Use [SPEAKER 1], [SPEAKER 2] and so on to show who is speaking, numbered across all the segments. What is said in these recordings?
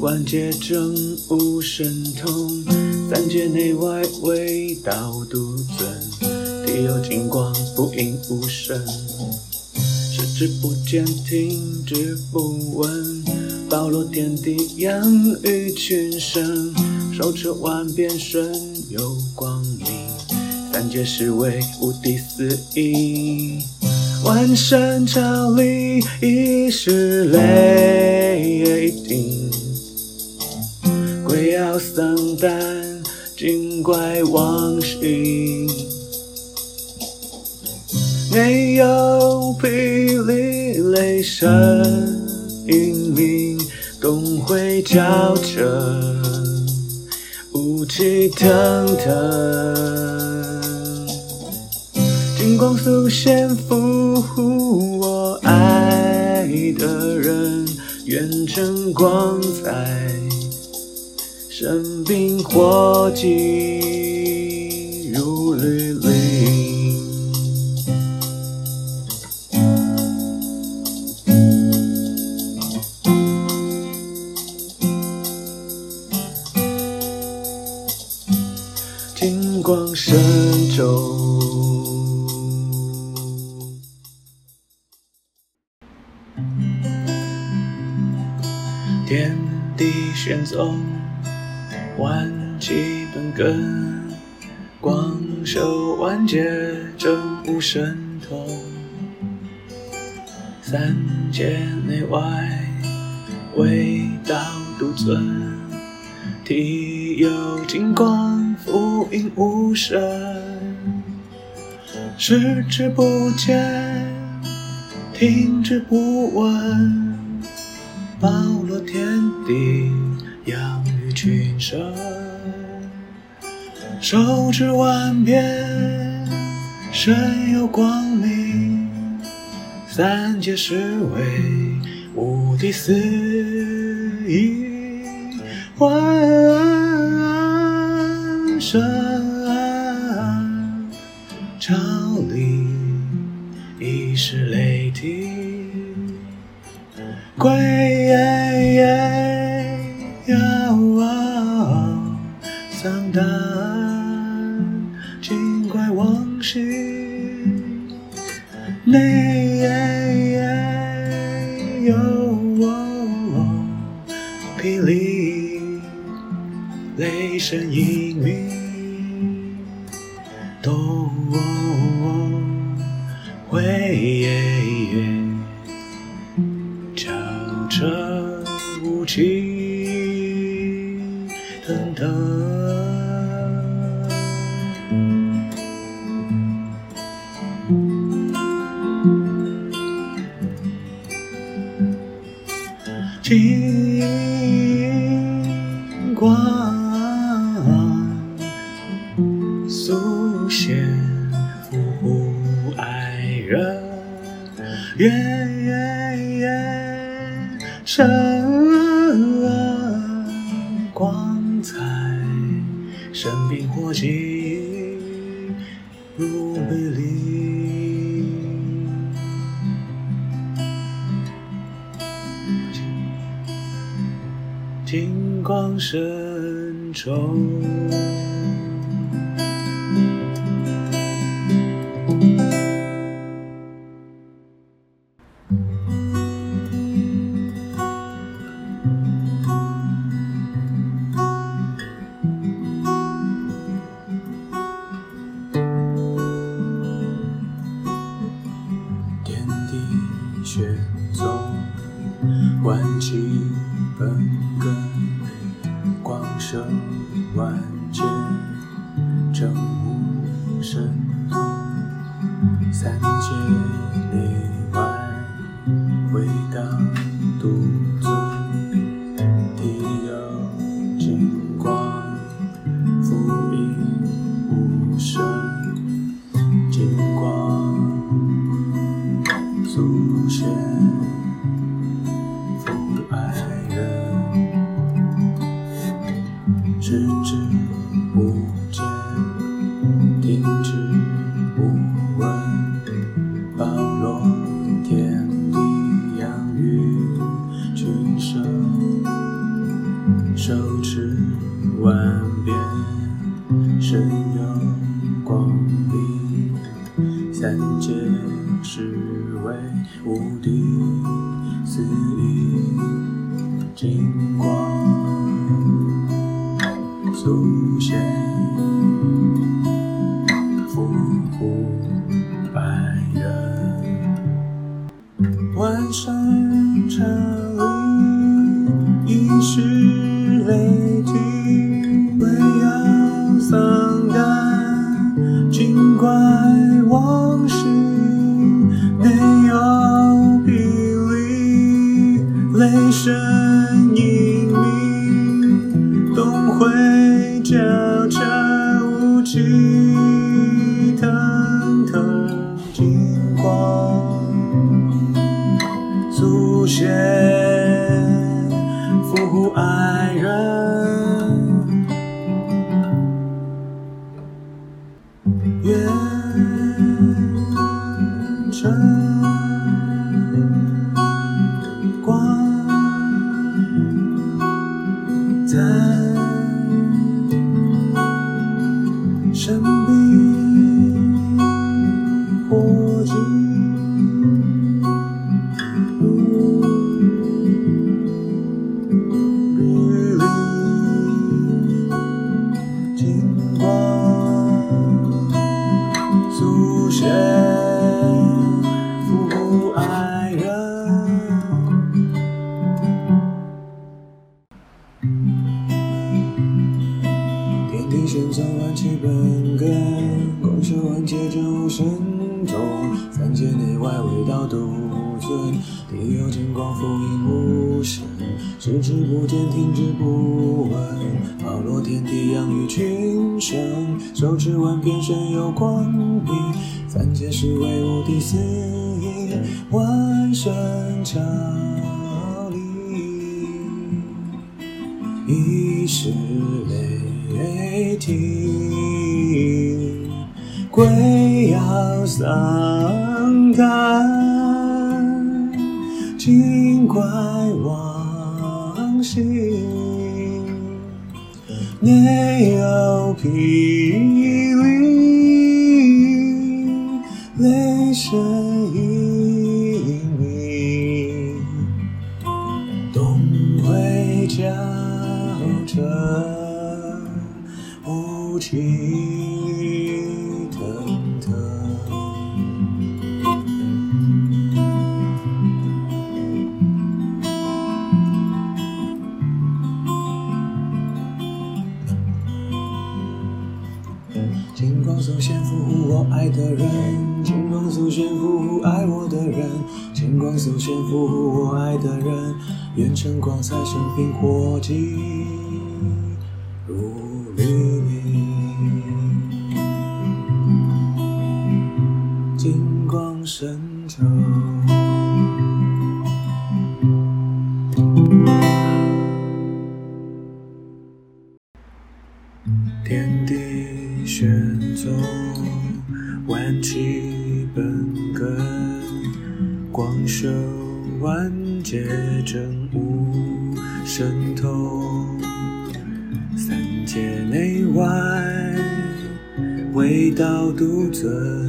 [SPEAKER 1] 万界正悟神通，三界内外唯道独尊，体有金光，不应无声，视之不见，听之不闻，包罗天地，养育群生，手持万变，身有光明，三界是为无敌四应。万神朝礼，一时雷霆，鬼妖丧胆，精怪亡形。没有霹雳雷声银铃，东回交震，雾气腾腾。金光速现，俘我爱的人，愿成光彩，生冰火急如律光手万劫正悟神通，三界内外唯道独尊，体有金光，不应无声，视之不见，听之不闻。包罗天地，养育群生，手持万变，身有光明，三界是为无敌四意，万神朝礼，一时雷霆，鬼金光速现，俘虏爱人，设万界正悟神通，三界内外唯道独尊，体有金光覆映无声，视之不见，听之不闻，包罗天地养育群生，手持万遍身有光明，三界是为无敌四意，万神朝礼，一时。雷霆，鬼要伤感，尽怪亡心，没有霹雳，泪水深愁，天地玄宗，万气本根，广设万界正悟神通，三界内外，唯道独尊，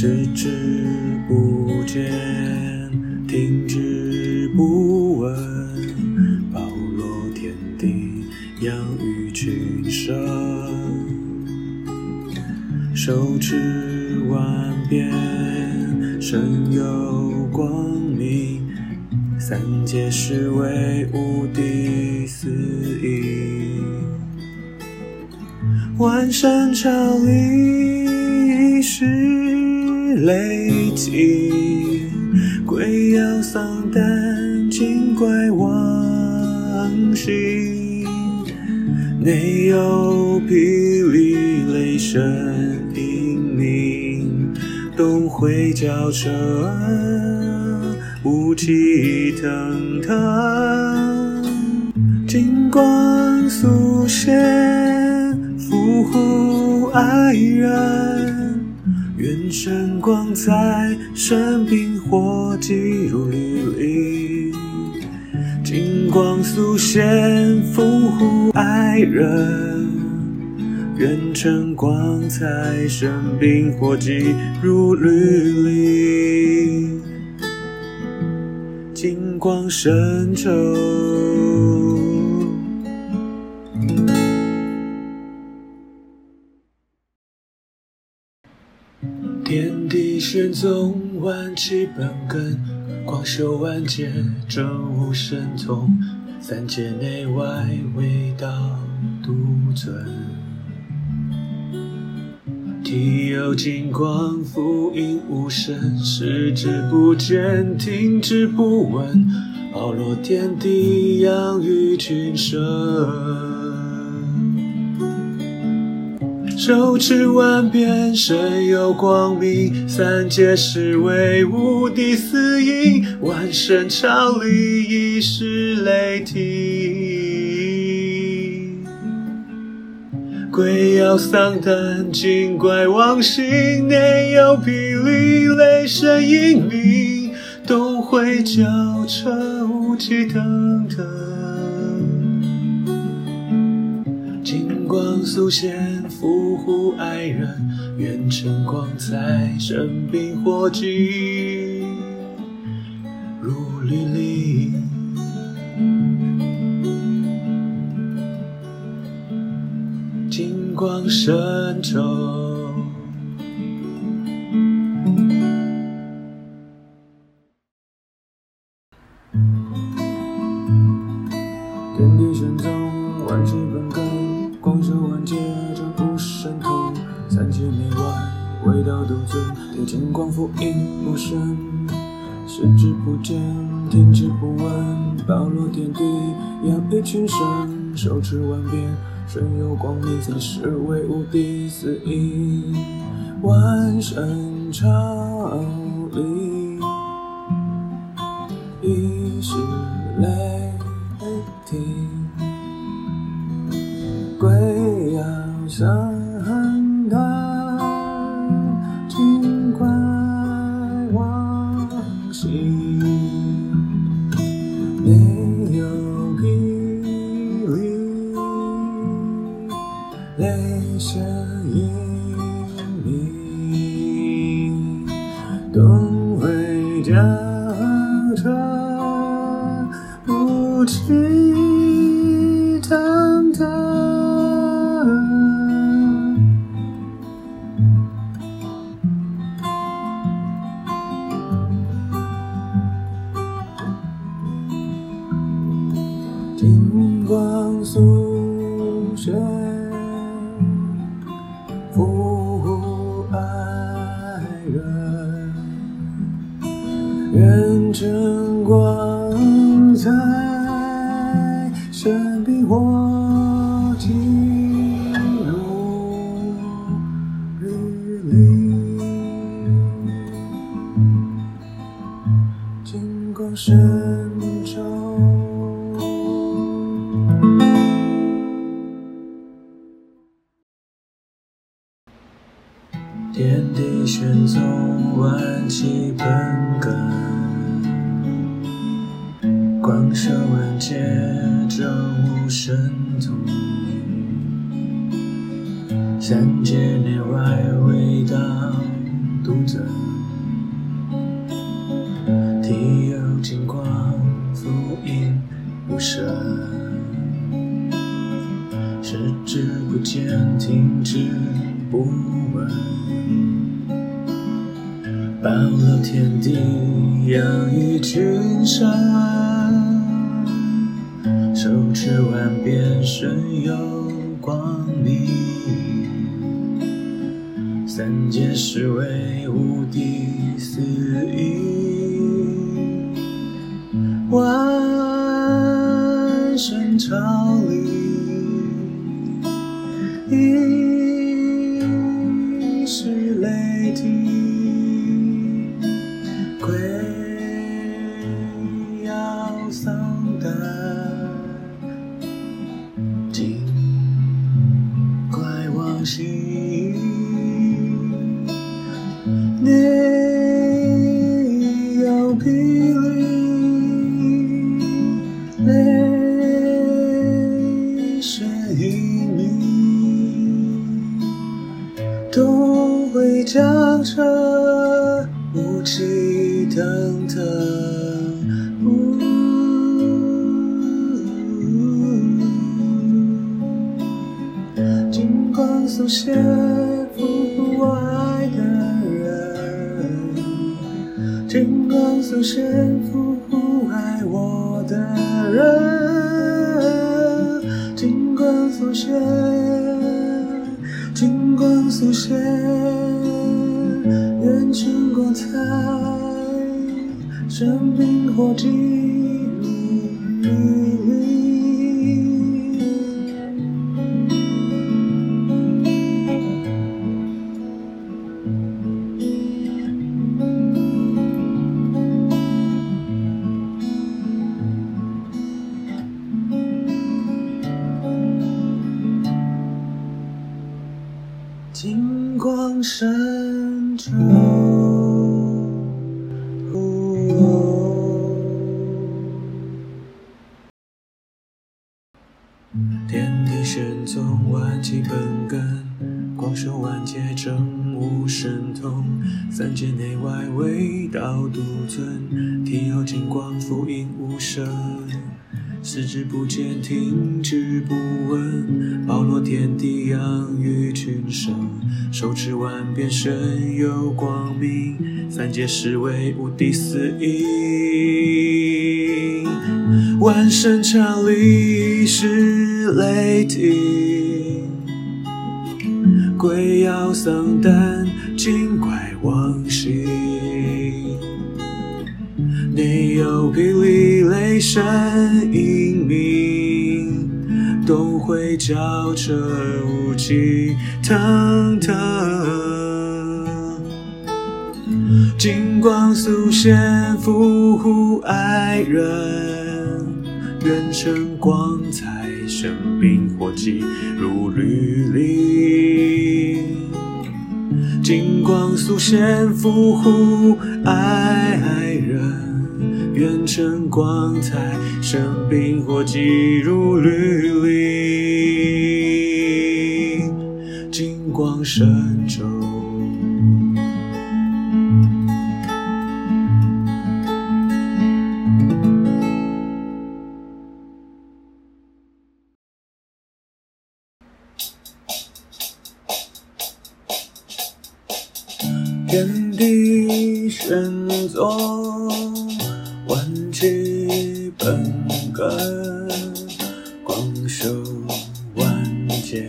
[SPEAKER 1] 视之不见，听之不闻，包罗天地，养育群生。手持万变，身有光明，三界是为无敌四应。万山朝礼，雷霆，鬼妖丧胆，精怪亡形，内有霹雳雷声隐隐。东会交城，雾气腾腾，金光速现，伏虎爱人，元神光在，生兵火急如律令。金光速现，伏虎爱人。元辰光彩，生兵火急如律令，金光神咒。天地玄宗，万气本根，广修万劫，证悟神通，三界内外，唯道独尊。体有金光，覆影无声，视之不见，听之不闻，包罗天地，养育群生。手持万变，身有光明，三界是为无敌四应，万神朝礼，亦是雷霆。鬼妖丧胆，精怪亡形，内有霹雳雷声英明，东会交城，雾气腾腾，光速现，福护爱人，愿晨光在身边火炬如履历。金光深愁。影无声，视之不见，听之不闻，包罗天地，养育群生，手持万变。身有光明，三界是为无敌四应，万神朝礼，亦是雷霆，鬼妖丧金是。包罗天地，养育群生。手持万变，身有光明。三界实为无第四应，万神朝内愿成光彩，生冰火极如界，证悟神通。三界内外，唯道独尊。体有金光，覆影无声。视之不见，听之不闻，包罗天地，养育群生，手持万变，身有光明，三界实为无第四应。万神朝礼，是雷霆，鬼妖丧胆，精怪妄心。内有霹雳，雷声隐秘，东会交彻，雾气腾腾。金光素现，复复爱人，愿成光彩，生冰火极如履历。金光素现，复护爱人。愿成光彩，生冰火极如履历。金光神天地玄宗。万气本根，广修万界，